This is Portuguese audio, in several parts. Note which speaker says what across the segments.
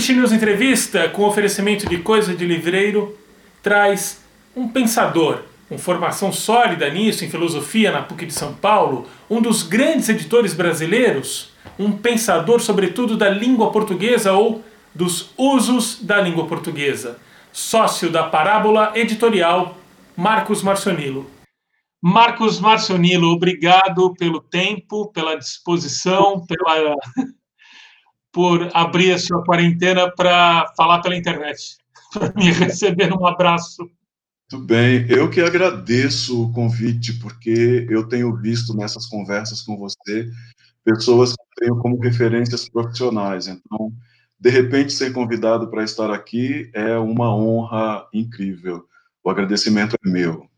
Speaker 1: Publish News Entrevista, com oferecimento de coisa de livreiro, traz um pensador com formação sólida nisso, em filosofia na PUC de São Paulo, um dos grandes editores brasileiros, um pensador, sobretudo, da língua portuguesa ou dos usos da língua portuguesa, sócio da Parábola Editorial, Marcos Marcionilo. Marcos Marcionilo, obrigado pelo tempo, pela disposição, pela por abrir a sua quarentena para falar pela internet, para me receber um abraço.
Speaker 2: Tudo bem, eu que agradeço o convite, porque eu tenho visto nessas conversas com você pessoas que tenho como referências profissionais. Então, de repente, ser convidado para estar aqui é uma honra incrível. O agradecimento é meu.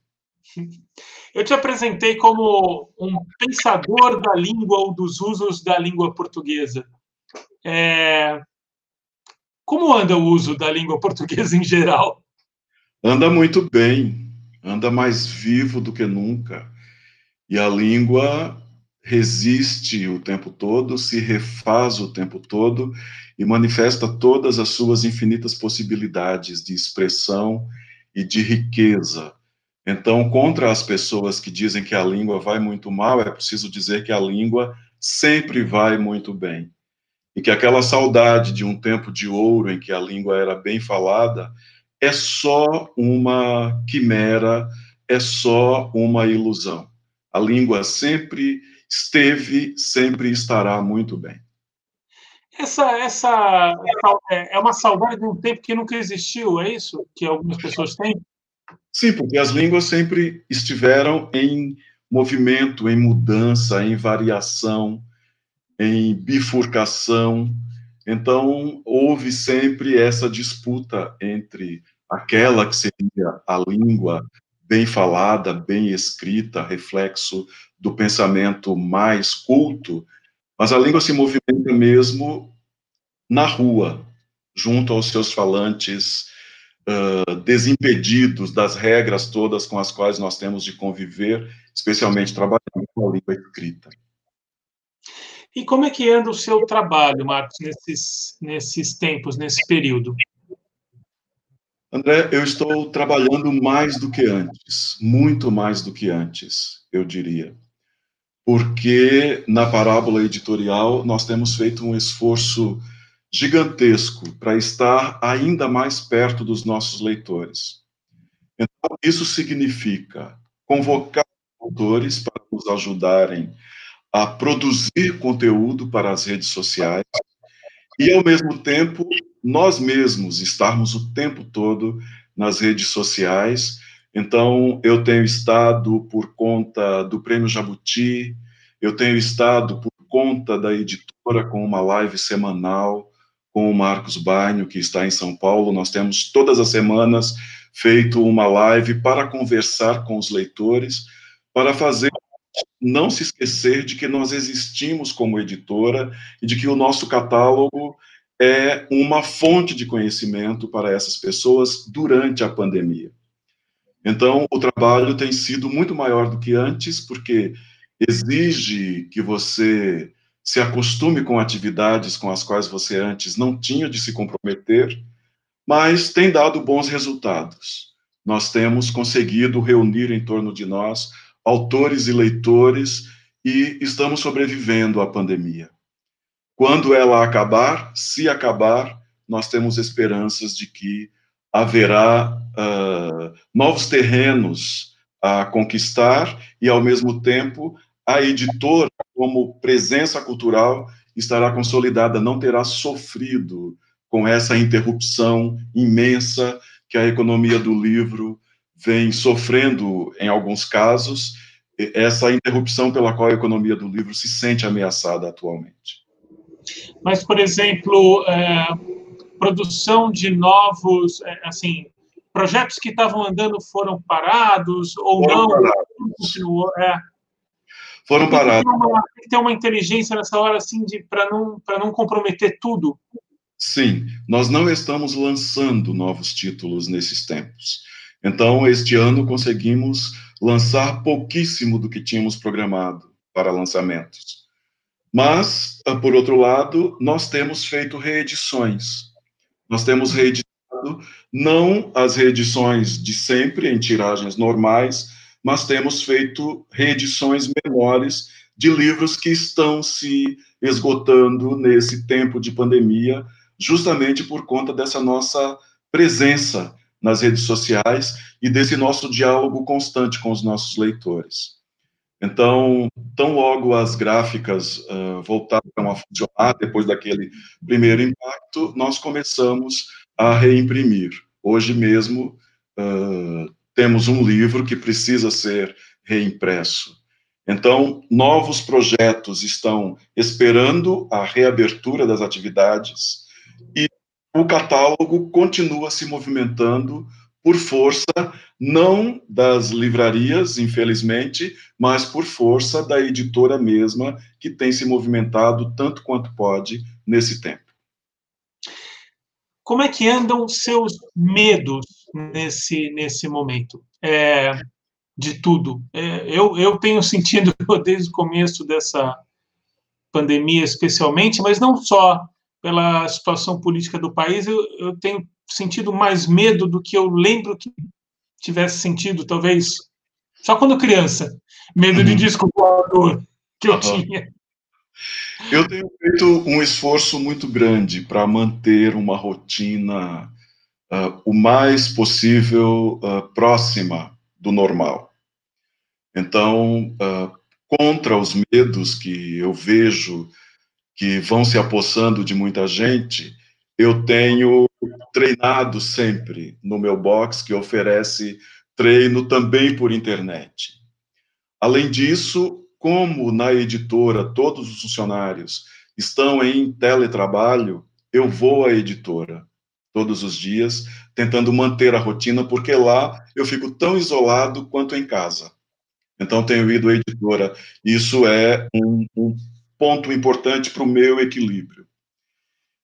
Speaker 1: Eu te apresentei como um pensador da língua ou dos usos da língua portuguesa. É... Como anda o uso da língua portuguesa em geral?
Speaker 2: Anda muito bem, anda mais vivo do que nunca. E a língua resiste o tempo todo, se refaz o tempo todo e manifesta todas as suas infinitas possibilidades de expressão e de riqueza. Então, contra as pessoas que dizem que a língua vai muito mal, é preciso dizer que a língua sempre vai muito bem e que aquela saudade de um tempo de ouro em que a língua era bem falada é só uma quimera, é só uma ilusão. A língua sempre esteve, sempre estará muito bem.
Speaker 1: Essa, essa é uma saudade de um tempo que nunca existiu, é isso que algumas pessoas têm?
Speaker 2: Sim, porque as línguas sempre estiveram em movimento, em mudança, em variação, em bifurcação. Então, houve sempre essa disputa entre aquela que seria a língua bem falada, bem escrita, reflexo do pensamento mais culto, mas a língua se movimenta mesmo na rua, junto aos seus falantes, uh, desimpedidos das regras todas com as quais nós temos de conviver, especialmente trabalhando com a língua escrita.
Speaker 1: E como é que anda o seu trabalho, Marcos, nesses, nesses tempos, nesse período?
Speaker 2: André, eu estou trabalhando mais do que antes, muito mais do que antes, eu diria. Porque na parábola editorial nós temos feito um esforço gigantesco para estar ainda mais perto dos nossos leitores. Então, isso significa convocar autores para nos ajudarem a produzir conteúdo para as redes sociais e, ao mesmo tempo, nós mesmos estarmos o tempo todo nas redes sociais. Então, eu tenho estado por conta do Prêmio Jabuti, eu tenho estado por conta da editora com uma live semanal com o Marcos Bainho, que está em São Paulo. Nós temos todas as semanas feito uma live para conversar com os leitores, para fazer não se esquecer de que nós existimos como editora e de que o nosso catálogo é uma fonte de conhecimento para essas pessoas durante a pandemia. Então, o trabalho tem sido muito maior do que antes, porque exige que você se acostume com atividades com as quais você antes não tinha de se comprometer, mas tem dado bons resultados. Nós temos conseguido reunir em torno de nós autores e leitores e estamos sobrevivendo à pandemia. Quando ela acabar, se acabar, nós temos esperanças de que haverá uh, novos terrenos a conquistar e, ao mesmo tempo, a editora, como presença cultural, estará consolidada, não terá sofrido com essa interrupção imensa que a economia do livro vem sofrendo em alguns casos essa interrupção pela qual a economia do livro se sente ameaçada atualmente.
Speaker 1: Mas, por exemplo, é, produção de novos, é, assim, projetos que estavam andando foram parados ou foram não? Parados.
Speaker 2: É. Foram parados. Tem,
Speaker 1: uma, tem que ter uma inteligência nessa hora, assim, para não, não comprometer tudo.
Speaker 2: Sim, nós não estamos lançando novos títulos nesses tempos. Então, este ano conseguimos lançar pouquíssimo do que tínhamos programado para lançamentos. Mas, ah, por outro lado, nós temos feito reedições. Nós temos reeditado não as reedições de sempre em tiragens normais, mas temos feito reedições menores de livros que estão se esgotando nesse tempo de pandemia, justamente por conta dessa nossa presença nas redes sociais e desse nosso diálogo constante com os nossos leitores. Então, tão logo as gráficas uh, voltaram a funcionar, depois daquele primeiro impacto, nós começamos a reimprimir. Hoje mesmo, uh, temos um livro que precisa ser reimpresso. Então, novos projetos estão esperando a reabertura das atividades e o catálogo continua se movimentando por força não das livrarias, infelizmente, mas por força da editora mesma, que tem se movimentado tanto quanto pode nesse tempo.
Speaker 1: Como é que andam seus medos nesse, nesse momento? É, de tudo. É, eu, eu tenho sentido desde o começo dessa pandemia, especialmente, mas não só pela situação política do país, eu, eu tenho sentido mais medo do que eu lembro que tivesse sentido, talvez só quando criança. Medo uhum. de disco voador que eu uhum. tinha.
Speaker 2: Eu tenho feito um esforço muito grande para manter uma rotina uh, o mais possível uh, próxima do normal. Então, uh, contra os medos que eu vejo que vão se apossando de muita gente, eu tenho treinado sempre no meu box, que oferece treino também por internet. Além disso, como na editora todos os funcionários estão em teletrabalho, eu vou à editora todos os dias, tentando manter a rotina, porque lá eu fico tão isolado quanto em casa. Então, tenho ido à editora. Isso é um, um ponto importante para o meu equilíbrio.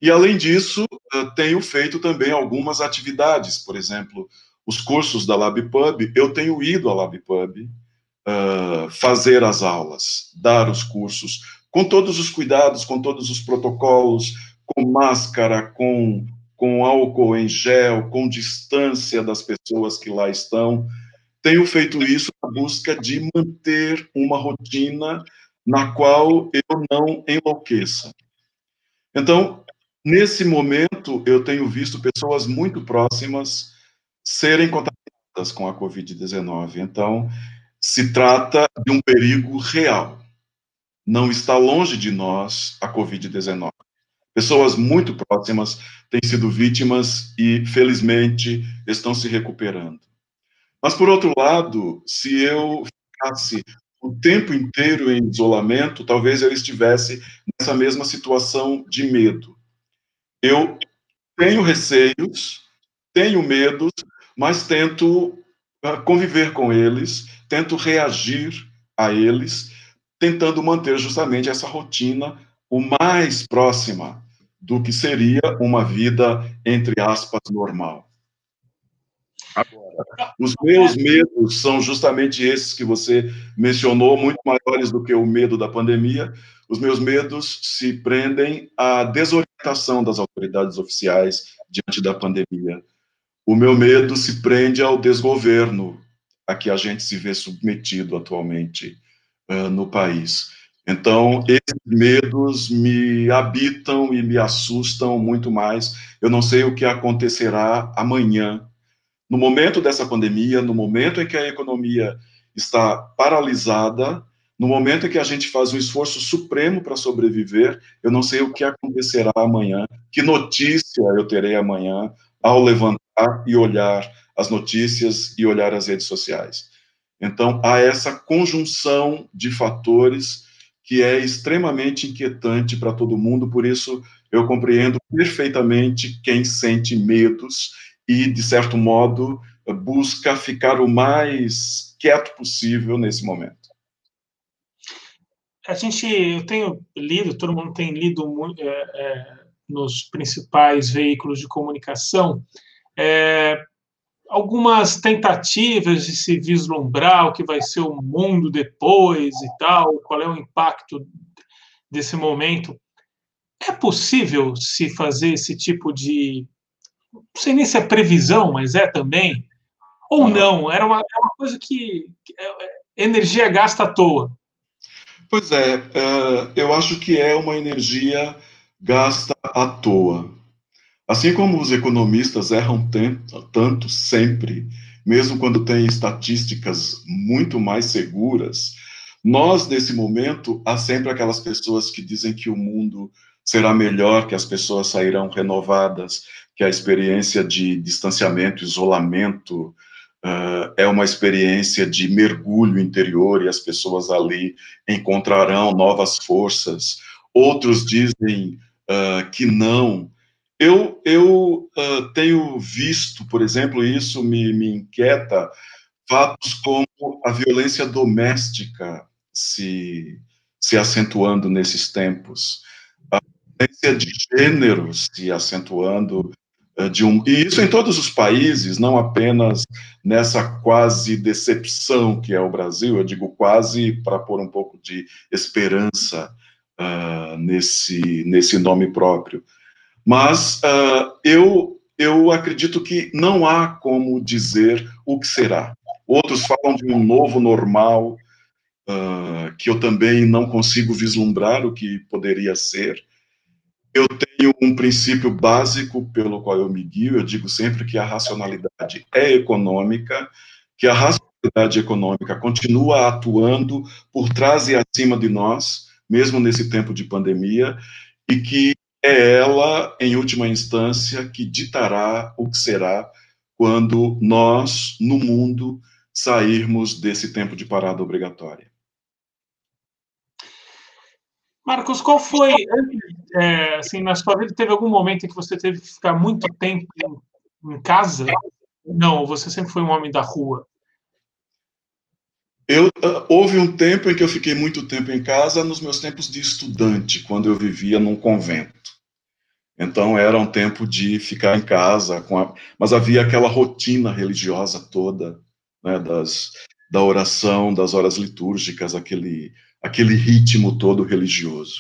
Speaker 2: E, além disso, tenho feito também algumas atividades, por exemplo, os cursos da LabPub, eu tenho ido à LabPub uh, fazer as aulas, dar os cursos, com todos os cuidados, com todos os protocolos, com máscara, com, com álcool em gel, com distância das pessoas que lá estão. Tenho feito isso na busca de manter uma rotina na qual eu não enlouqueça. Então, Nesse momento, eu tenho visto pessoas muito próximas serem contaminadas com a Covid-19. Então, se trata de um perigo real. Não está longe de nós a Covid-19. Pessoas muito próximas têm sido vítimas e, felizmente, estão se recuperando. Mas, por outro lado, se eu ficasse o tempo inteiro em isolamento, talvez eu estivesse nessa mesma situação de medo. Eu tenho receios, tenho medos, mas tento ah, conviver com eles, tento reagir a eles, tentando manter justamente essa rotina o mais próxima do que seria uma vida, entre aspas, normal. Agora, os meus medos são justamente esses que você mencionou, muito maiores do que o medo da pandemia, os meus medos se prendem à desorientação das autoridades oficiais diante da pandemia. O meu medo se prende ao desgoverno a que a gente se vê submetido atualmente uh, no país. Então, esses medos me habitam e me assustam muito mais. Eu não sei o que acontecerá amanhã. No momento dessa pandemia, no momento em que a economia está paralisada, no momento em que a gente faz um esforço supremo para sobreviver, eu não sei o que acontecerá amanhã, que notícia eu terei amanhã ao levantar e olhar as notícias e olhar as redes sociais. Então, há essa conjunção de fatores que é extremamente inquietante para todo mundo, por isso eu compreendo perfeitamente quem sente medos e, de certo modo, busca ficar o mais quieto possível nesse momento
Speaker 1: a gente, eu tenho lido, todo mundo tem lido é, é, nos principais veículos de comunicação, é, algumas tentativas de se vislumbrar o que vai ser o mundo depois e tal, qual é o impacto desse momento. É possível se fazer esse tipo de não sei nem se é previsão, mas é também, ou não, era uma, é uma coisa que, que é, energia gasta à toa.
Speaker 2: Pois é, uh, eu acho que é uma energia gasta à toa. Assim como os economistas erram tanto, tanto sempre, mesmo quando têm estatísticas muito mais seguras, nós, nesse momento, há sempre aquelas pessoas que dizem que o mundo será melhor, que as pessoas sairão renovadas, que a experiência de distanciamento, isolamento, uh, é uma experiência de mergulho interior e as pessoas ali encontrarão novas forças. Outros dizem uh, que não. Eu, eu uh, tenho visto, por exemplo, isso me, me inquieta, fatos como a violência doméstica se, se acentuando nesses tempos, a violência de gênero se acentuando de um, e isso em todos os países, não apenas nessa quase decepção que é o Brasil, eu digo quase para pôr um pouco de esperança uh, nesse, nesse nome próprio. Mas uh, eu, eu acredito que não há como dizer o que será. Outros falam de um novo normal, uh, que eu também não consigo vislumbrar o que poderia ser. Eu tenho um princípio básico pelo qual eu me guio, eu digo sempre que a racionalidade é econômica, que a racionalidade econômica continua atuando por trás e acima de nós, mesmo nesse tempo de pandemia, e que é ela, em última instância, que ditará o que será quando nós, no mundo, sairmos desse tempo de parada obrigatória.
Speaker 1: Marcos, qual foi, é, assim, na sua vida, teve algum momento em que você teve que ficar muito tempo em casa? Não, você sempre foi um homem da rua.
Speaker 2: Eu, uh, houve um tempo em que eu fiquei muito tempo em casa nos meus tempos de estudante, quando eu vivia num convento. Então era um tempo de ficar em casa, a, mas havia aquela rotina religiosa toda, né, das, da oração, das horas litúrgicas, aquele aquele ritmo todo religioso.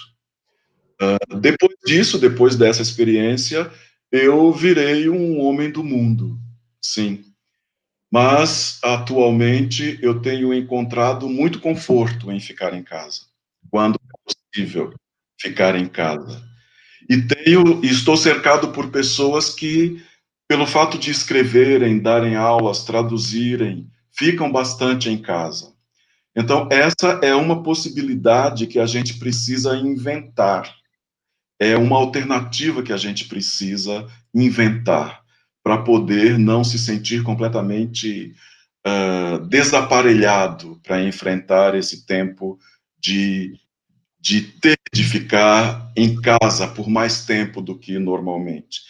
Speaker 2: Uh, depois disso, depois dessa experiência, eu virei um homem do mundo, sim. Mas, atualmente, eu tenho encontrado muito conforto em ficar em casa, quando é possível ficar em casa. E tenho, estou cercado por pessoas que, pelo fato de escreverem, darem aulas, traduzirem, ficam bastante em casa. Então, essa é uma possibilidade que a gente precisa inventar. É uma alternativa que a gente precisa inventar para poder não se sentir completamente uh, desaparelhado para enfrentar esse tempo de, de ter de ficar em casa por mais tempo do que normalmente.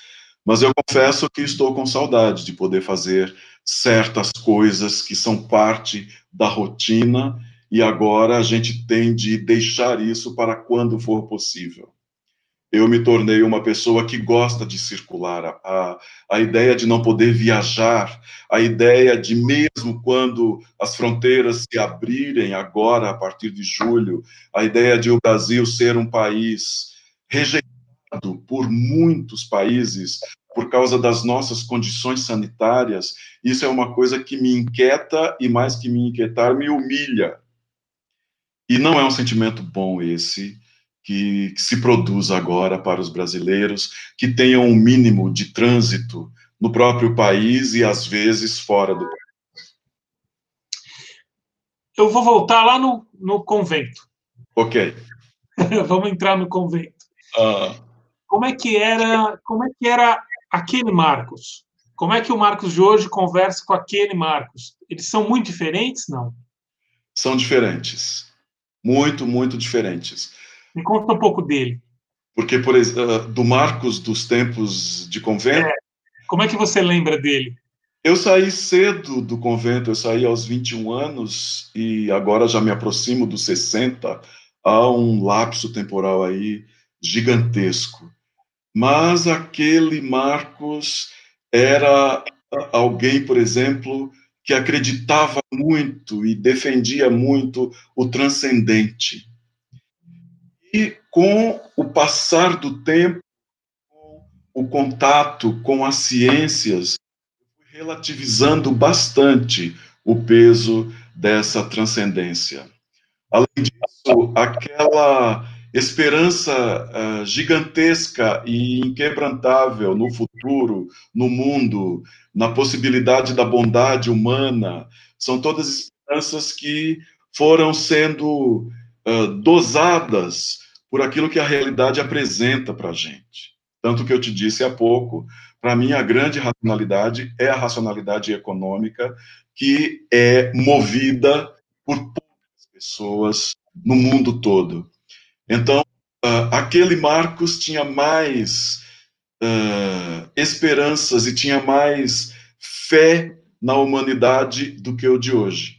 Speaker 2: Mas eu confesso que estou com saudade de poder fazer certas coisas que são parte da rotina e agora a gente tem de deixar isso para quando for possível. Eu me tornei uma pessoa que gosta de circular. A, a ideia de não poder viajar, a ideia de, mesmo quando as fronteiras se abrirem, agora, a partir de julho, a ideia de o Brasil ser um país rejeitado por muitos países por causa das nossas condições sanitárias, isso é uma coisa que me inquieta e, mais que me inquietar, me humilha. E não é um sentimento bom esse que, que se produz agora para os brasileiros que tenham um mínimo de trânsito no próprio país e às vezes fora do país.
Speaker 1: Eu vou voltar lá no, no convento.
Speaker 2: Ok.
Speaker 1: Vamos entrar no convento. Uh. Como é que era? Como é que era aquele Marcos? Como é que o Marcos de hoje conversa com aquele Marcos? Eles são muito diferentes, não?
Speaker 2: São diferentes. Muito, muito diferentes.
Speaker 1: Me conta um pouco dele.
Speaker 2: Porque, por exemplo, do Marcos dos tempos de convento. É.
Speaker 1: Como é que você lembra dele?
Speaker 2: Eu saí cedo do convento, eu saí aos 21 anos e agora já me aproximo dos 60. Há um lapso temporal aí gigantesco mas aquele Marcos era alguém, por exemplo, que acreditava muito e defendia muito o transcendente. E com o passar do tempo, o contato com as ciências, relativizando bastante o peso dessa transcendência. Além disso, aquela esperança uh, gigantesca e inquebrantável no futuro, no mundo, na possibilidade da bondade humana, são todas esperanças que foram sendo uh, dosadas por aquilo que a realidade apresenta para a gente. Tanto que eu te disse há pouco, para mim a grande racionalidade é a racionalidade econômica, que é movida por poucas pessoas no mundo todo. Então, uh, aquele Marcos tinha mais uh, esperanças e tinha mais fé na humanidade do que o de hoje.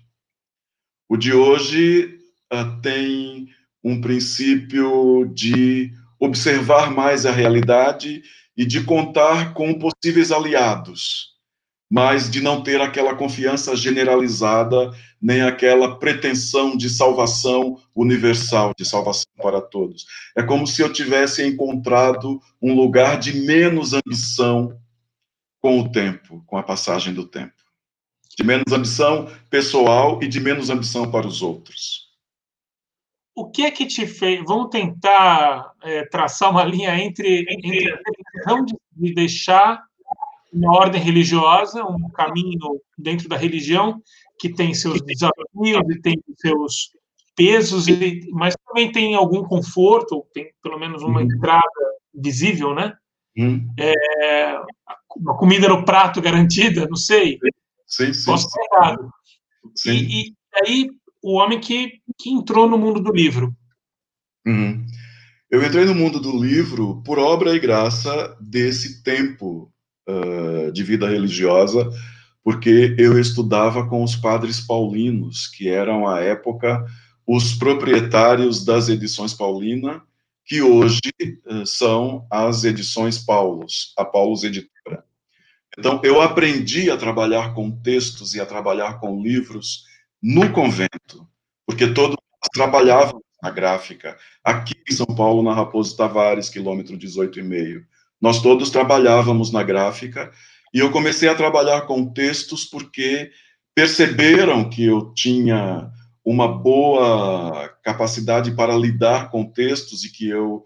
Speaker 2: O de hoje uh, tem um princípio de observar mais a realidade e de contar com possíveis aliados, mas de não ter aquela confiança generalizada, nem aquela pretensão de salvação universal, de salvação para todos. É como se eu tivesse encontrado um lugar de menos ambição com o tempo, com a passagem do tempo. De menos ambição pessoal e de menos ambição para os outros
Speaker 1: o que é que te fez? Vamos tentar é, traçar uma linha entre, entre a decisão de, de deixar uma ordem religiosa, um caminho dentro da religião que tem seus desafios e tem seus pesos, e, mas também tem algum conforto, tem pelo menos uma uhum. entrada visível, né? Uhum. É, uma comida no prato garantida, não sei.
Speaker 2: Sim, sim.
Speaker 1: Posso ser errado. Sim. E, e aí o homem que, que entrou no mundo do livro.
Speaker 2: Uhum. Eu entrei no mundo do livro por obra e graça desse tempo de vida religiosa, porque eu estudava com os padres paulinos, que eram, à época, os proprietários das edições Paulina, que hoje uh, são as edições Paulos, a Paulos Editora. Então, eu aprendi a trabalhar com textos e a trabalhar com livros no convento, porque todos trabalhavam na gráfica, aqui em São Paulo, na Raposo Tavares, quilômetro 18,5. Nós todos trabalhávamos na gráfica, e eu comecei a trabalhar com textos porque perceberam que eu tinha uma boa capacidade para lidar com textos e que eu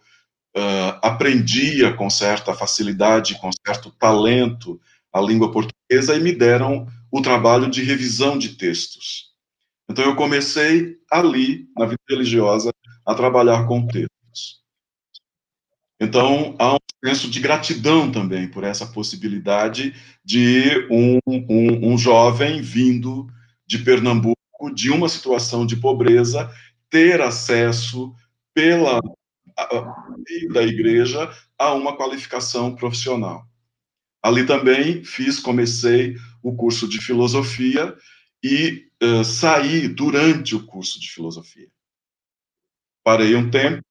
Speaker 2: uh, aprendia com certa facilidade, com certo talento a língua portuguesa, e me deram o trabalho de revisão de textos. Então eu comecei ali, na vida religiosa, a trabalhar com textos. Então há um senso de gratidão também por essa possibilidade de um, um, um jovem vindo de Pernambuco, de uma situação de pobreza, ter acesso pela da igreja a uma qualificação profissional. Ali também fiz, comecei o curso de filosofia e uh, saí durante o curso de filosofia. Parei um tempo,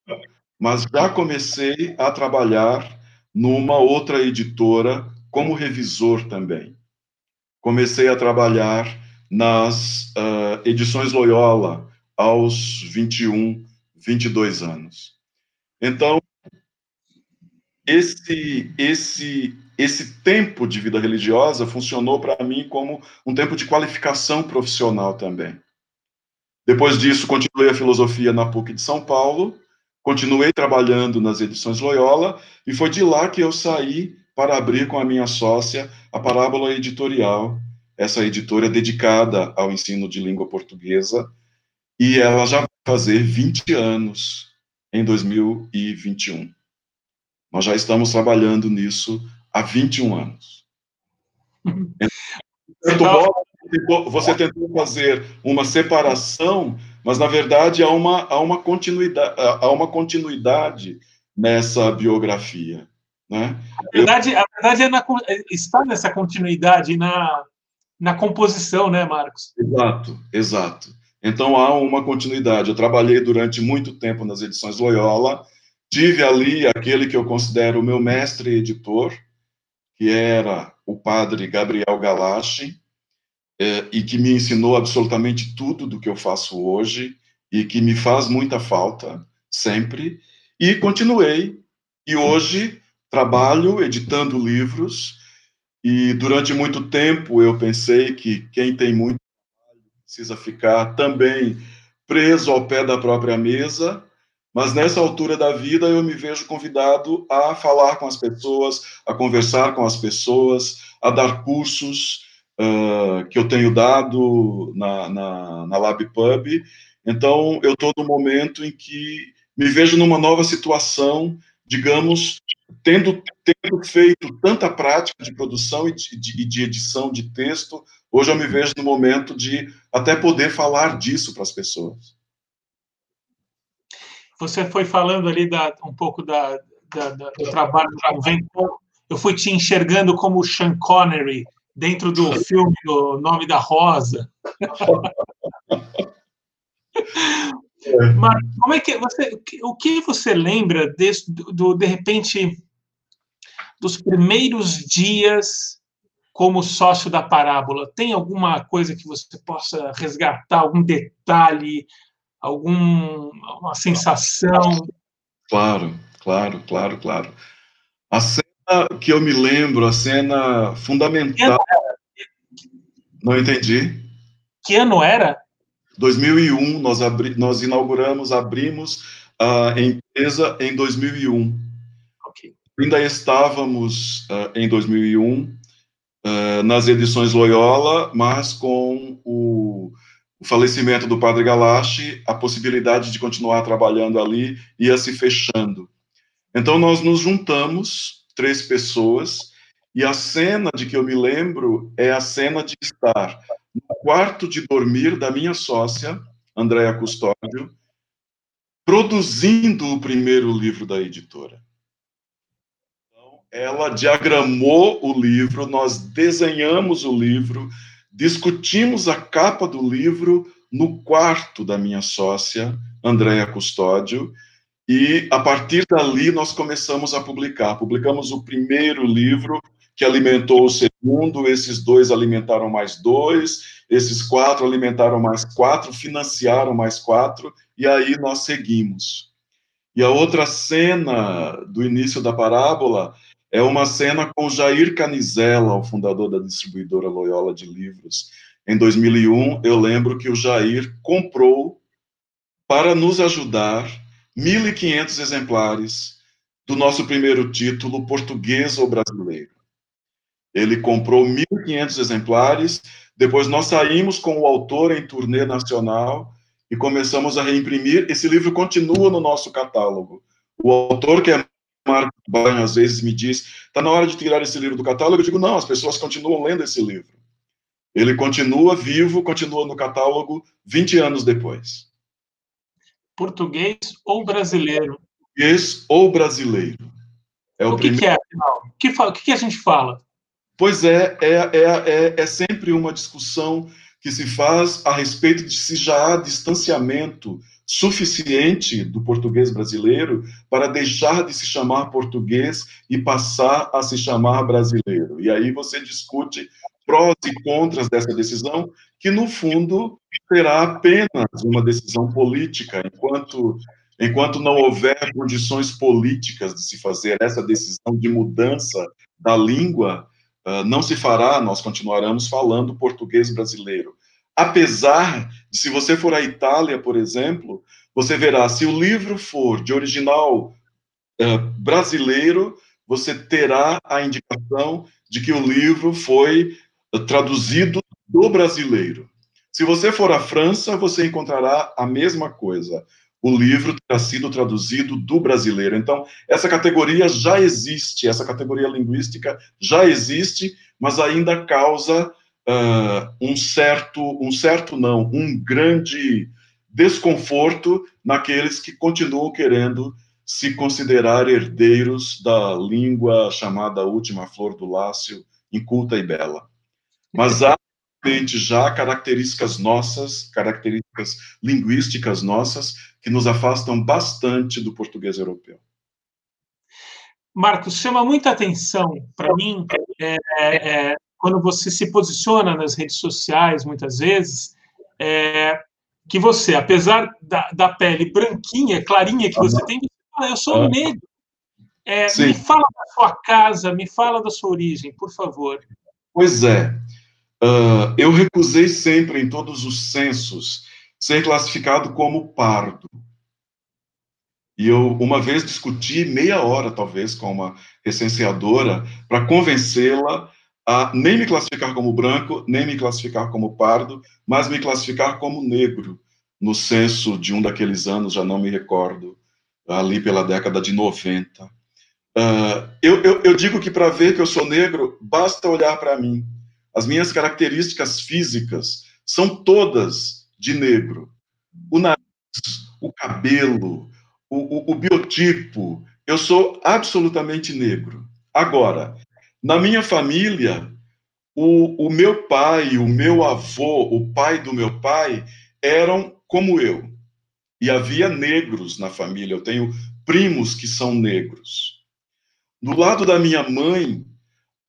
Speaker 2: mas já comecei a trabalhar numa outra editora como revisor também. Comecei a trabalhar nas uh, edições Loyola aos 21, 22 anos. Então, esse, esse esse tempo de vida religiosa funcionou para mim como um tempo de qualificação profissional também. Depois disso, continuei a filosofia na PUC de São Paulo, continuei trabalhando nas edições Loyola, e foi de lá que eu saí para abrir com a minha sócia a Parábola Editorial, essa editora dedicada ao ensino de língua portuguesa, e ela já vai fazer 20 anos em 2021. Nós já estamos trabalhando nisso há 21 anos. Então, você tentou fazer uma separação, mas na verdade há uma, há uma, continuidade, há uma continuidade nessa biografia. Né?
Speaker 1: A verdade, a verdade é na, está nessa continuidade na, na composição, né, Marcos?
Speaker 2: Exato, exato. Então há uma continuidade. Eu trabalhei durante muito tempo nas edições Loyola, tive ali aquele que eu considero o meu mestre editor, que era o padre Gabriel Galache, é, e que me ensinou absolutamente tudo do que eu faço hoje e que me faz muita falta sempre. E continuei. E hoje trabalho editando livros, e durante muito tempo eu pensei que quem tem muito trabalho precisa ficar também preso ao pé da própria mesa, mas nessa altura da vida eu me vejo convidado a falar com as pessoas, a conversar com as pessoas, a dar cursos uh, que eu tenho dado na, na, na LabPub. Então, eu estou no momento em que me vejo numa nova situação, digamos, tendo, tendo feito tanta prática de produção e de, de, edição de texto, hoje eu me vejo no momento de até poder falar disso para as pessoas.
Speaker 1: Você foi falando ali da, um pouco da, da, da, do trabalho do. Eu fui te enxergando como Sean Connery dentro do filme do Nome da Rosa. Mas como é que você, o que você lembra desse, do, de repente dos primeiros dias como sócio da parábola? Tem alguma coisa que você possa resgatar, algum detalhe, alguma sensação?
Speaker 2: Claro, claro, claro, claro. A que eu me lembro, a cena fundamental. Não entendi.
Speaker 1: Que ano era?
Speaker 2: 2001, nós, abri, nós inauguramos, abrimos a empresa em 2001. Okay. Ainda estávamos uh, em 2001 uh, ah, nas edições Loyola, mas com o, o falecimento do padre Galache, a possibilidade de continuar trabalhando ali ia se fechando. Então nós nos juntamos, três pessoas, e a cena de que eu me lembro é a cena de estar no quarto de dormir da minha sócia, Andréa Custódio, produzindo o primeiro livro da editora. Então, ela diagramou o livro, nós desenhamos o livro, discutimos a capa do livro no quarto da minha sócia, Andréa Custódio, e a partir dali nós começamos a publicar. Publicamos o primeiro livro, que alimentou o segundo, esses dois alimentaram mais dois, esses quatro alimentaram mais quatro, financiaram mais quatro, e aí nós seguimos. E a outra cena do início da parábola é uma cena com Jair Canizela, o fundador da distribuidora Loyola de livros. Em 2001, eu lembro que o Jair comprou, para nos ajudar, 1.500 exemplares do nosso primeiro título, Português ou Brasileiro. Ele comprou 1.500 exemplares. Depois nós saímos com o autor em turnê nacional e começamos a reimprimir. Esse livro continua no nosso catálogo. O autor, que é Marco Banho, às vezes me diz: está na hora de tirar esse livro do catálogo. Eu digo: não, as pessoas continuam lendo esse livro. Ele continua vivo, continua no catálogo 20 anos depois.
Speaker 1: Português ou brasileiro?
Speaker 2: Português ou brasileiro.
Speaker 1: É o, o que, primeiro... que é, afinal? O que, o que a gente fala?
Speaker 2: Pois é, é, é, é, é sempre uma discussão que se faz a respeito de se já há distanciamento suficiente do português brasileiro para deixar de se chamar português e passar a se chamar brasileiro. E aí você discute prós e contras dessa decisão, que no fundo será apenas uma decisão política, enquanto enquanto não houver condições políticas de se fazer essa decisão de mudança da língua, uh, não se fará, nós continuaremos falando português brasileiro. Apesar de, se você for à Itália, por exemplo, você verá, se o livro for de original uh, brasileiro, você terá a indicação de que o livro foi traduzido do brasileiro. Se você for à França, você encontrará a mesma coisa o livro terá sido traduzido do brasileiro. Então, essa categoria já existe, essa categoria linguística já existe, mas ainda causa uh, um certo, um certo não, um grande desconforto naqueles que continuam querendo se considerar herdeiros da língua chamada última flor do Lácio, inculta e bela. Mas há já características nossas, características linguísticas nossas, que nos afastam bastante do português europeu.
Speaker 1: Marcos, chama muita atenção para mim é, é, quando você se posiciona nas redes sociais, muitas vezes, é, que você, apesar da, da, pele branquinha, clarinha que você tem, você fala, eu sou negro. É, me fala da sua casa, me fala da sua origem, por favor.
Speaker 2: Pois é. Uh, eu recusei sempre, em todos os censos, ser classificado como pardo. E eu, uma vez, discuti meia hora, talvez, com uma recenseadora, para convencê-la a nem me classificar como branco, nem me classificar como pardo, mas me classificar como negro, no censo de um daqueles anos, já não me recordo, ali pela década de 90. Uh, ah, eu, eu, eu digo que para ver que eu sou negro, basta olhar para mim. As minhas características físicas são todas de negro. O nariz, o cabelo, o, o, o biotipo, eu sou absolutamente negro. Agora, na minha família, o, o meu pai, o meu avô, o pai do meu pai, eram como eu. E havia negros na família. Eu tenho primos que são negros. Do lado da minha mãe,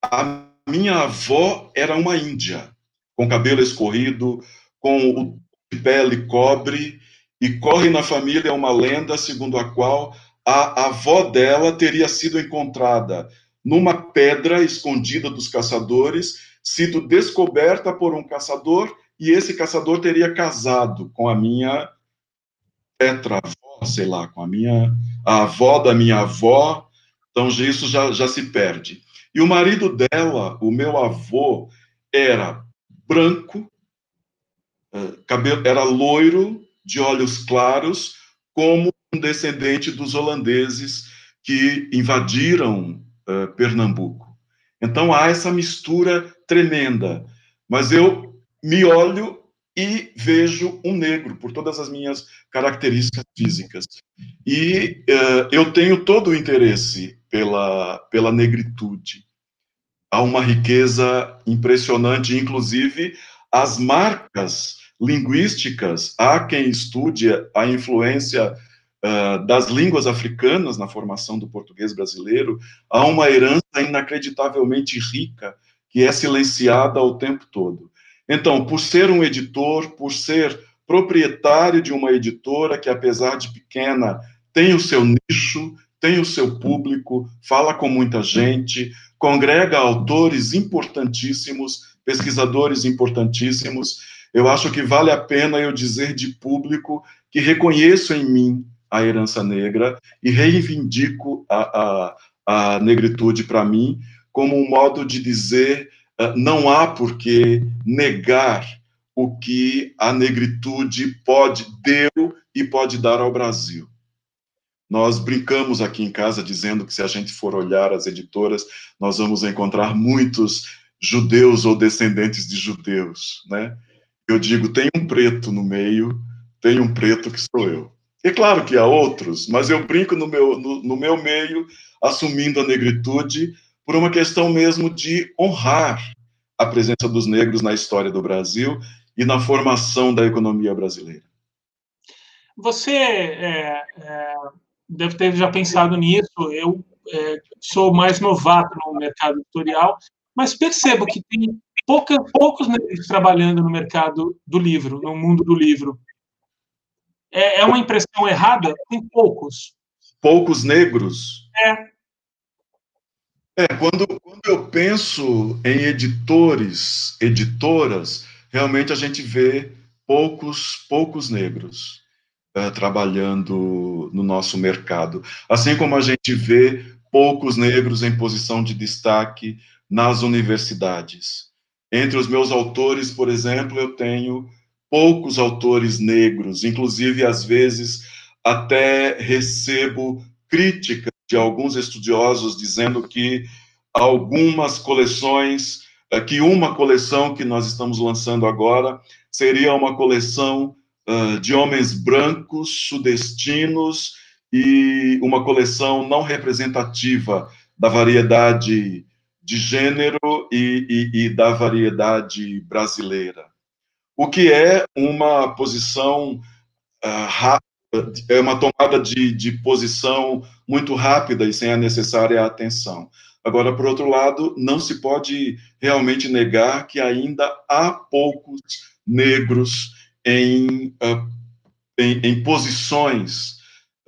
Speaker 2: a minha avó era uma índia, com cabelo escorrido, com o pele cobre, e corre na família uma lenda segundo a qual a avó dela teria sido encontrada numa pedra escondida dos caçadores, sido descoberta por um caçador, e esse caçador teria casado com a minha tetra-avó, sei lá, com a minha a avó da minha avó, então isso já, já se perde. E o marido dela, o meu avô, era branco, eh, cabelo, era loiro, de olhos claros, como um descendente dos holandeses que invadiram uh, Pernambuco. Então há essa mistura tremenda. Mas eu me olho e vejo um negro por todas as minhas características físicas. E uh, eu tenho todo o interesse pela, pela negritude. Há uma riqueza impressionante, inclusive as marcas linguísticas. Há quem estude a influência uh, das línguas africanas na formação do português brasileiro, há uma herança inacreditavelmente rica que é silenciada o tempo todo. Então, por ser um editor, por ser proprietário de uma editora que, apesar de pequena, tem o seu nicho, tem o seu público, fala com muita gente, congrega autores importantíssimos, pesquisadores importantíssimos. Eu acho que vale a pena eu dizer de público que reconheço em mim a herança negra e reivindico a, a, a negritude para mim como um modo de dizer uh, não há por que negar o que a negritude pode deu e pode dar ao Brasil. Nós brincamos aqui em casa dizendo que se a gente for olhar as editoras, nós vamos encontrar muitos judeus ou descendentes de judeus, né? Eu digo, tem um preto no meio, tem um preto que sou eu. É claro que há outros, mas eu brinco no meu, no, no meu meio, assumindo a negritude, por uma questão mesmo de honrar a presença dos negros na história do Brasil e na formação da economia brasileira.
Speaker 1: Você é, é, deve ter já pensado nisso. Eu é, sou mais novato no mercado editorial, mas percebo que tem pouca, poucos negros trabalhando no mercado do livro, no mundo do livro. É, é uma impressão errada? Tem poucos.
Speaker 2: Poucos negros?
Speaker 1: É.
Speaker 2: É, quando, quando eu penso em editores, editoras, realmente a gente vê poucos, poucos negros uh, trabalhando no nosso mercado. Assim como a gente vê poucos negros em posição de destaque nas universidades. Entre os meus autores, por exemplo, eu tenho poucos autores negros, inclusive às vezes até recebo críticas de alguns estudiosos dizendo que algumas coleções, eh, que uma coleção que nós estamos lançando agora seria uma coleção uh, de homens brancos, sudestinos, e uma coleção não representativa da variedade de gênero e, e, e da variedade brasileira o que é uma posição uh, rápida, é uma tomada de, de posição muito rápida e sem a necessária atenção. Agora, por outro lado, não se pode realmente negar que ainda há poucos negros em, uh, em, em, posições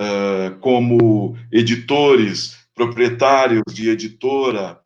Speaker 2: uh, como editores, proprietários de editora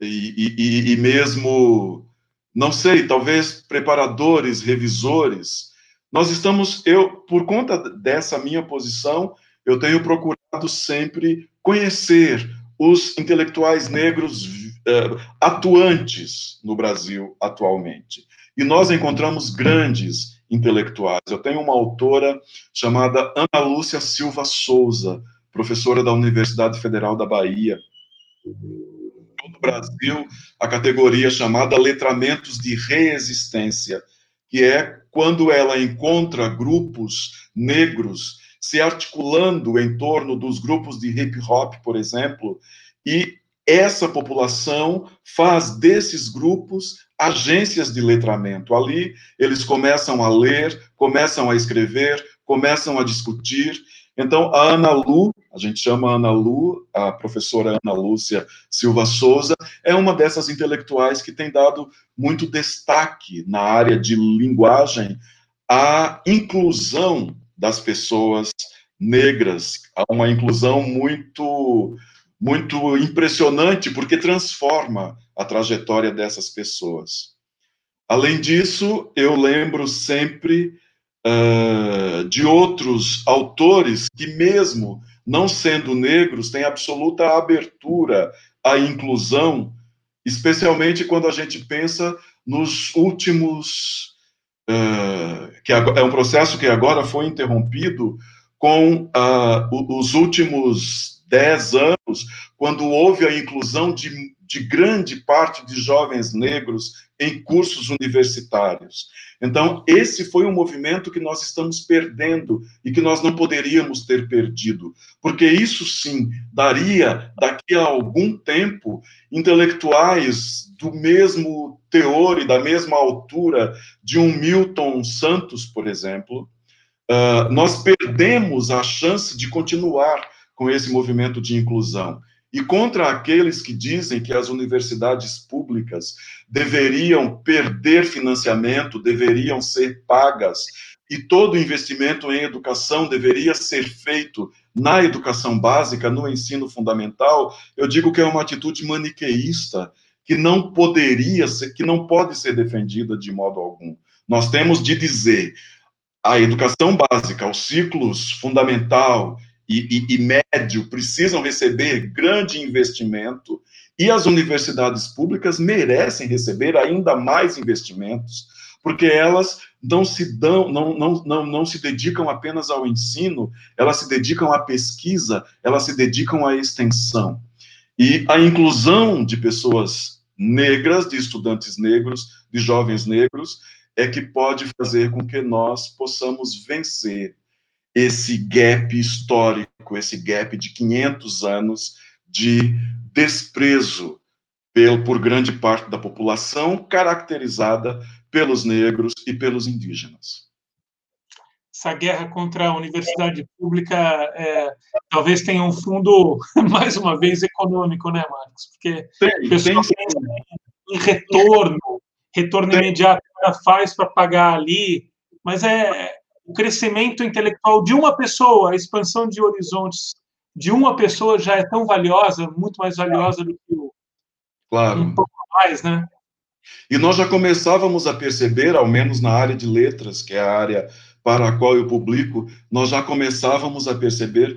Speaker 2: e, e, e mesmo, não sei, talvez preparadores, revisores, nós estamos, eu, por conta dessa minha posição, eu tenho procurado sempre conhecer os intelectuais negros uh, atuantes no Brasil atualmente. E nós encontramos grandes intelectuais. Eu tenho uma autora chamada Ana Lúcia Silva Souza, professora da Universidade Federal da Bahia. No Brasil, a categoria chamada Letramentos de Reexistência, que é quando ela encontra grupos negros se articulando em torno dos grupos de hip hop, por exemplo, e essa população faz desses grupos agências de letramento. Ali eles começam a ler, começam a escrever, começam a discutir. Então, a Ana Lu, a gente chama a Ana Lu, a professora Ana Lúcia Silva Souza, é uma dessas intelectuais que tem dado muito destaque na área de linguagem à inclusão das pessoas negras, a uma inclusão muito muito impressionante porque transforma a trajetória dessas pessoas. Além disso, eu lembro sempre uh, de outros autores que, mesmo não sendo negros, têm absoluta abertura à inclusão, especialmente quando a gente pensa nos últimos. Uh, que é um processo que agora foi interrompido com uh, os últimos dez anos, quando houve a inclusão de, de grande parte de jovens negros em cursos universitários. Então, esse foi um movimento que nós estamos perdendo e que nós não poderíamos ter perdido, porque isso sim daria, daqui a algum tempo, intelectuais do mesmo teor e da mesma altura de um Milton Santos, por exemplo. Uh, nós perdemos a chance de continuar com esse movimento de inclusão. E contra aqueles que dizem que as universidades públicas deveriam perder financiamento, deveriam ser pagas, e todo investimento em educação deveria ser feito na educação básica, no ensino fundamental, eu digo que é uma atitude maniqueísta que não poderia ser, que não pode ser defendida de modo algum. Nós temos de dizer a educação básica, os ciclos fundamental e, e, e médio precisam receber grande investimento e as universidades públicas merecem receber ainda mais investimentos, porque elas não se dão, não, não, não, não se dedicam apenas ao ensino, elas se dedicam à pesquisa, elas se dedicam à extensão. E a inclusão de pessoas negras, de estudantes negros, de jovens negros, é que pode fazer com que nós possamos vencer esse gap histórico, esse gap de 500 anos de desprezo pelo, por grande parte da população, caracterizada pelos negros e pelos indígenas.
Speaker 1: Essa guerra contra a universidade pública é, talvez tenha um fundo, mais uma vez, econômico, né, Marcos? Porque tem, pessoas tem, em retorno, retorno tem. imediato, faz para pagar ali, mas é, o crescimento intelectual de uma pessoa, a expansão de horizontes de uma pessoa já é tão valiosa, muito mais valiosa do que o
Speaker 2: claro.
Speaker 1: um pouco mais, né?
Speaker 2: E nós já começávamos a perceber, ao menos na área de letras, que é a área para a qual eu publico, nós já começávamos a perceber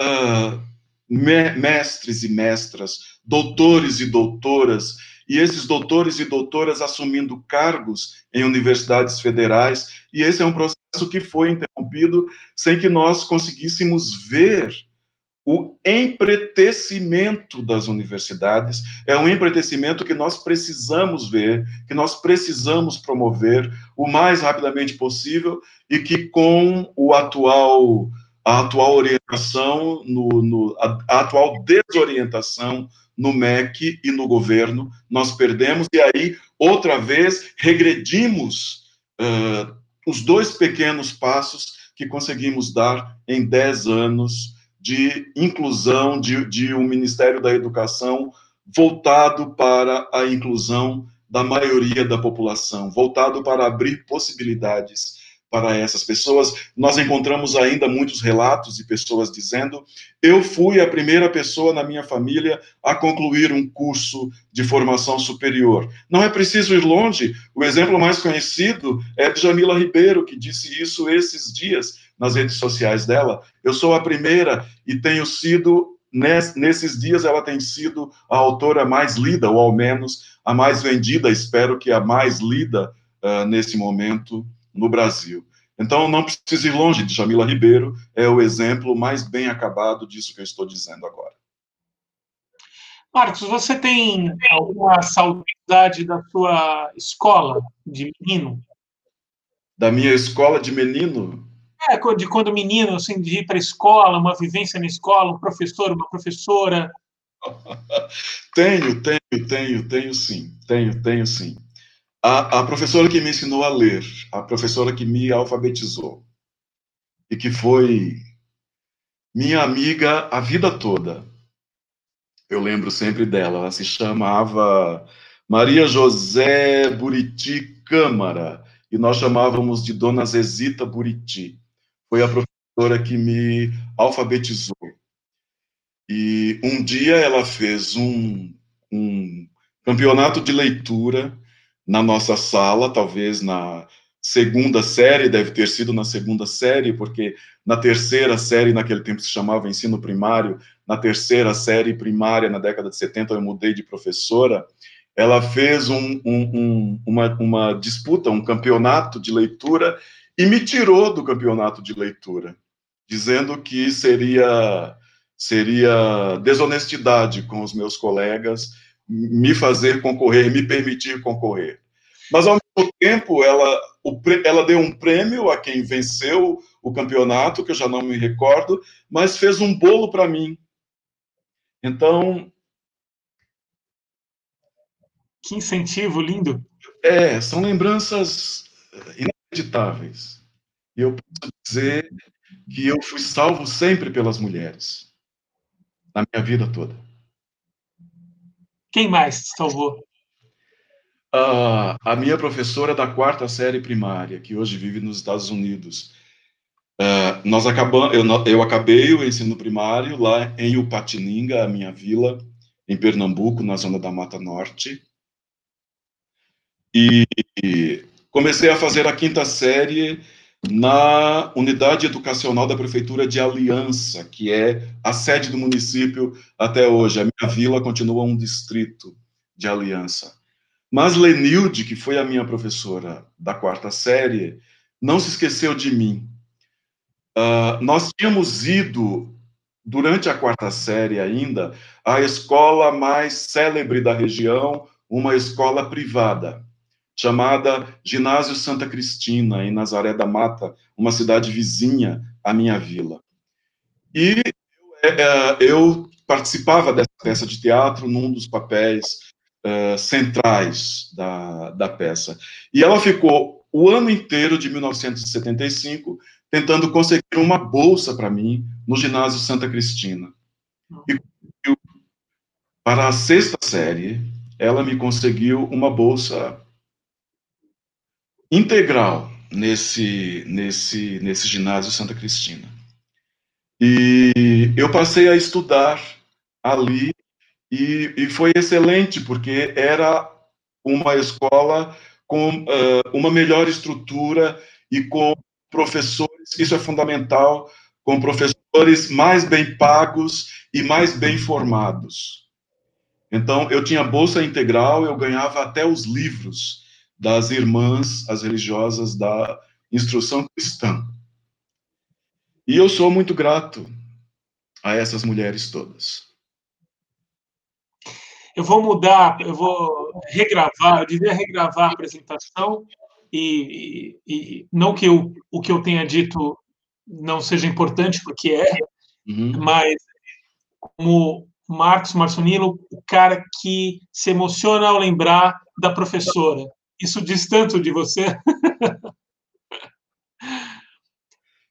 Speaker 2: uh, mestres e mestras, doutores e doutoras, e esses doutores e doutoras assumindo cargos em universidades federais, e esse é um processo que foi interrompido sem que nós conseguíssemos ver o empretecimento das universidades. É um empretecimento que nós precisamos ver, que nós precisamos promover o mais rapidamente possível e que com o atual a atual orientação no, no a, a atual desorientação no MEC e no governo, nós perdemos e aí outra vez regredimos uh, os dois pequenos passos que conseguimos dar em 10 anos de inclusão de, de um Ministério da Educação voltado para a inclusão da maioria da população, voltado para abrir possibilidades para essas pessoas. Nós encontramos ainda muitos relatos de pessoas dizendo: eu fui a primeira pessoa na minha família a concluir um curso de formação superior. Não é preciso ir longe. O exemplo mais conhecido é de Jamila Ribeiro, que disse isso esses dias nas redes sociais dela. Eu sou a primeira e tenho sido nesses dias ela tem sido a autora mais lida, ou ao menos a mais vendida, espero que a mais lida uh, nesse momento no Brasil. Então, não preciso ir longe de Jamila Ribeiro, é o exemplo mais bem acabado disso que eu estou dizendo agora.
Speaker 1: Marcos, você tem alguma saudade da sua escola de menino?
Speaker 2: Da minha escola de menino?
Speaker 1: É, de quando menino, assim, de ir para a escola, uma vivência na escola, um professor, uma professora.
Speaker 2: tenho, tenho, tenho, tenho sim. Tenho, tenho sim a, a professora que me ensinou a ler, a professora que me alfabetizou, e que foi minha amiga a vida toda. Eu lembro sempre dela, ela se chamava Maria José Buriti Câmara, e nós chamávamos de Dona Zezita Buriti. Foi a professora que me alfabetizou. E um dia ela fez um, um campeonato de leitura na nossa sala, talvez na segunda série, deve ter sido na segunda série, porque na terceira série, naquele tempo se chamava ensino primário, na terceira série primária, na década de 70, eu mudei de professora, ela fez um, um, um, uma, uma disputa, um campeonato de leitura, e me tirou do campeonato de leitura, dizendo que seria, seria desonestidade com os meus colegas me fazer concorrer, me permitir concorrer. Mas, ao mesmo tempo, ela, o, ela deu um prêmio a quem venceu o campeonato, que eu já não me recordo, mas fez um bolo para mim. Então.
Speaker 1: Que incentivo lindo!
Speaker 2: É, são lembranças inacreditáveis. E eu posso dizer que eu fui salvo sempre pelas mulheres, na minha vida toda.
Speaker 1: Quem mais te salvou?
Speaker 2: Uh, a minha professora da quarta série primária, que hoje vive nos Estados Unidos. Uh, nós acabamos, eu, eu acabei o ensino primário lá em Upatininga, a minha vila, em Pernambuco, na zona da Mata Norte. E comecei a fazer a quinta série na unidade educacional da prefeitura de Aliança, que é a sede do município até hoje. A minha vila continua um distrito de Aliança. Mas Lenilde, que foi a minha professora da quarta série, não se esqueceu de mim. Uh, nós tínhamos ido, durante a quarta série ainda, à escola mais célebre da região, uma escola privada chamada Ginásio Santa Cristina, em Nazaré da Mata, uma cidade vizinha à minha vila. E é, é, eu participava dessa peça de teatro num dos papéis uh, centrais da, da peça. E ela ficou o ano inteiro de 1975 tentando conseguir uma bolsa para mim no ginásio Santa Cristina. E para a sexta série, ela me conseguiu uma bolsa integral nesse, nesse, nesse ginásio Santa Cristina. E eu passei a estudar ali e, e foi excelente, porque era uma escola com uh, uma melhor estrutura e com professores, isso é fundamental, com professores mais bem pagos e mais bem formados. Então, eu tinha bolsa integral, eu ganhava até os livros das irmãs, as religiosas da instrução cristã. E eu sou muito grato a essas mulheres todas.
Speaker 1: Eu vou mudar, eu vou regravar, eu devia regravar a apresentação e, e, não que eu, o que eu tenha dito não seja importante, porque é, uhum. mas como Marcos Marçonilo, o cara que se emociona ao lembrar da professora. Isso diz tanto de você.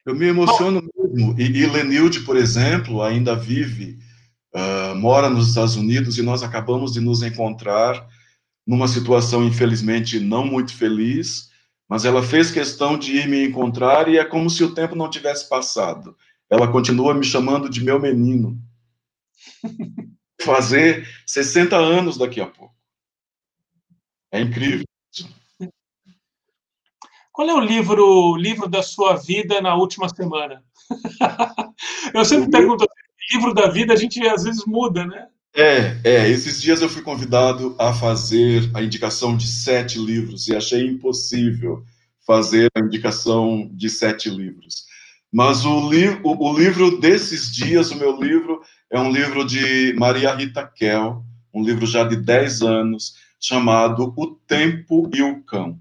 Speaker 2: Eu me emociono Bom, mesmo. E, e Lenilde, por exemplo, ainda vive, uh, mora nos Estados Unidos e nós acabamos de nos encontrar numa situação, infelizmente, não muito feliz, mas ela fez questão de ir me encontrar e é como se o tempo não tivesse passado. Ela continua me chamando de meu menino. Fazer 60 anos daqui a pouco. É incrível.
Speaker 1: Qual é o livro, livro da sua vida na última semana? eu sempre pergunto, livro da vida a gente às vezes muda, né?
Speaker 2: É, é, esses dias eu fui convidado a fazer a indicação de sete livros e achei impossível fazer a indicação de sete livros. Mas o, li o, o livro desses dias, o meu livro, é um livro de Maria Rita Kell, um livro já de 10 anos, chamado O Tempo e o Cão.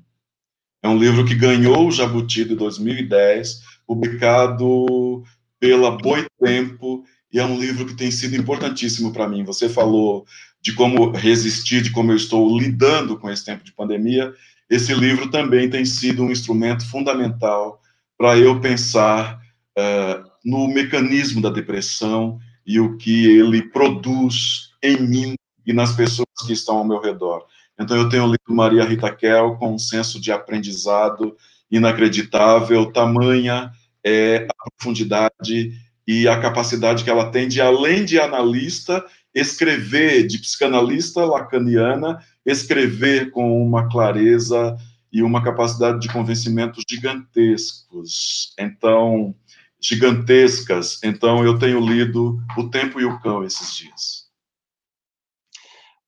Speaker 2: É um livro que ganhou o Jabuti de 2010, publicado pela Boitempo e é um livro que tem sido importantíssimo para mim. Você falou de como resistir, de como eu estou lidando com esse tempo de pandemia. Esse livro também tem sido um instrumento fundamental para eu pensar uh, no mecanismo da depressão e o que ele produz em mim e nas pessoas que estão ao meu redor. Então, eu tenho lido Maria Rita Kell com um senso de aprendizado inacreditável, tamanha é a profundidade e a capacidade que ela tem de, além de analista, escrever, de psicanalista lacaniana, escrever com uma clareza e uma capacidade de convencimento gigantescos. Então, gigantescas. Então, eu tenho lido O Tempo e o Cão esses dias.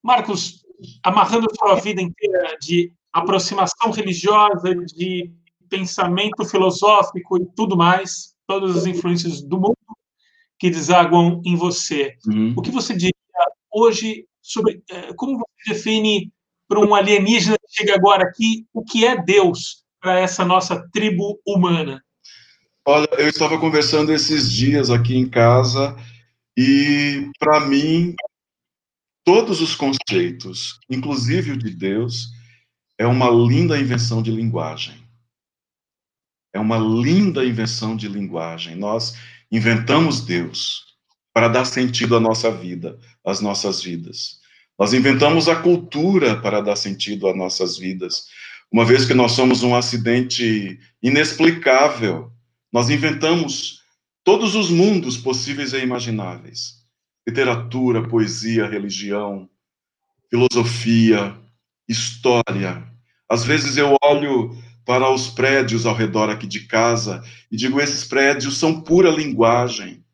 Speaker 1: Marcos, amarrando sua vida inteira de aproximação religiosa, de pensamento filosófico e tudo mais, todas as influências do mundo que desaguam em você. Uhum. O que você diria hoje sobre eh, como você define para um alienígena que chega agora aqui o que é Deus para essa nossa tribo humana?
Speaker 2: Olha, eu estava conversando esses dias aqui em casa e para mim todos os conceitos, inclusive o de Deus, é uma linda invenção de linguagem. É uma linda invenção de linguagem. Nós inventamos Deus para dar sentido à nossa vida, às nossas vidas. Nós inventamos a cultura para dar sentido às nossas vidas. Uma vez que nós somos um acidente inexplicável, nós inventamos todos os mundos possíveis e imagináveis: literatura, poesia, religião, filosofia, história. Às vezes eu olho para os prédios ao redor aqui de casa e digo: esses prédios são pura linguagem.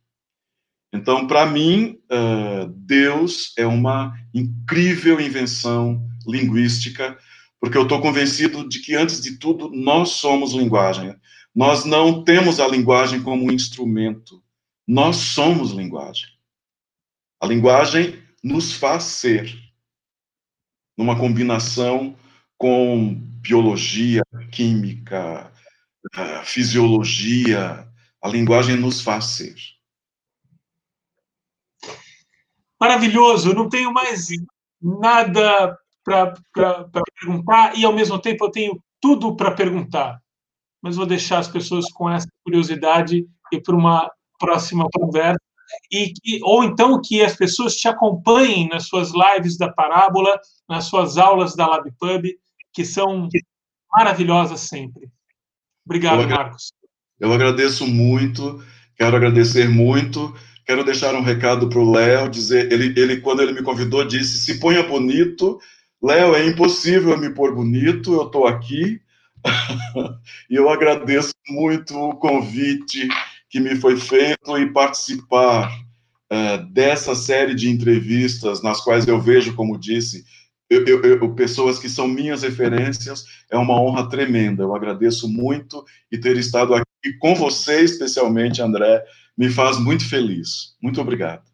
Speaker 2: Então, para mim, uh, Deus é uma incrível invenção linguística, porque eu estou convencido de que, antes de tudo, nós somos linguagem. Nós não temos a linguagem como um instrumento, nós somos linguagem. A linguagem nos faz ser, numa combinação com biologia, química, fisiologia, a linguagem nos faz ser.
Speaker 1: Maravilhoso, não tenho mais nada para perguntar e, ao mesmo tempo, eu tenho tudo para perguntar. Mas vou deixar as pessoas com essa curiosidade e para uma próxima conversa. E que, ou então que as pessoas te acompanhem nas suas lives da Parábola, nas suas aulas da LabPub, que são maravilhosas sempre. Obrigado, eu Marcos.
Speaker 2: Eu agradeço muito, quero agradecer muito. Quero deixar um recado para o Léo, dizer, ele, ele, quando ele me convidou, disse, se ponha bonito. Léo, é impossível me pôr bonito, eu estou aqui. e eu agradeço muito o convite que me foi feito e participar uh, dessa série de entrevistas, nas quais eu vejo, como disse, eu, eu, eu, pessoas que são minhas referências, é uma honra tremenda. Eu agradeço muito e ter estado aqui com você, especialmente, André, me faz muito feliz. Muito obrigado.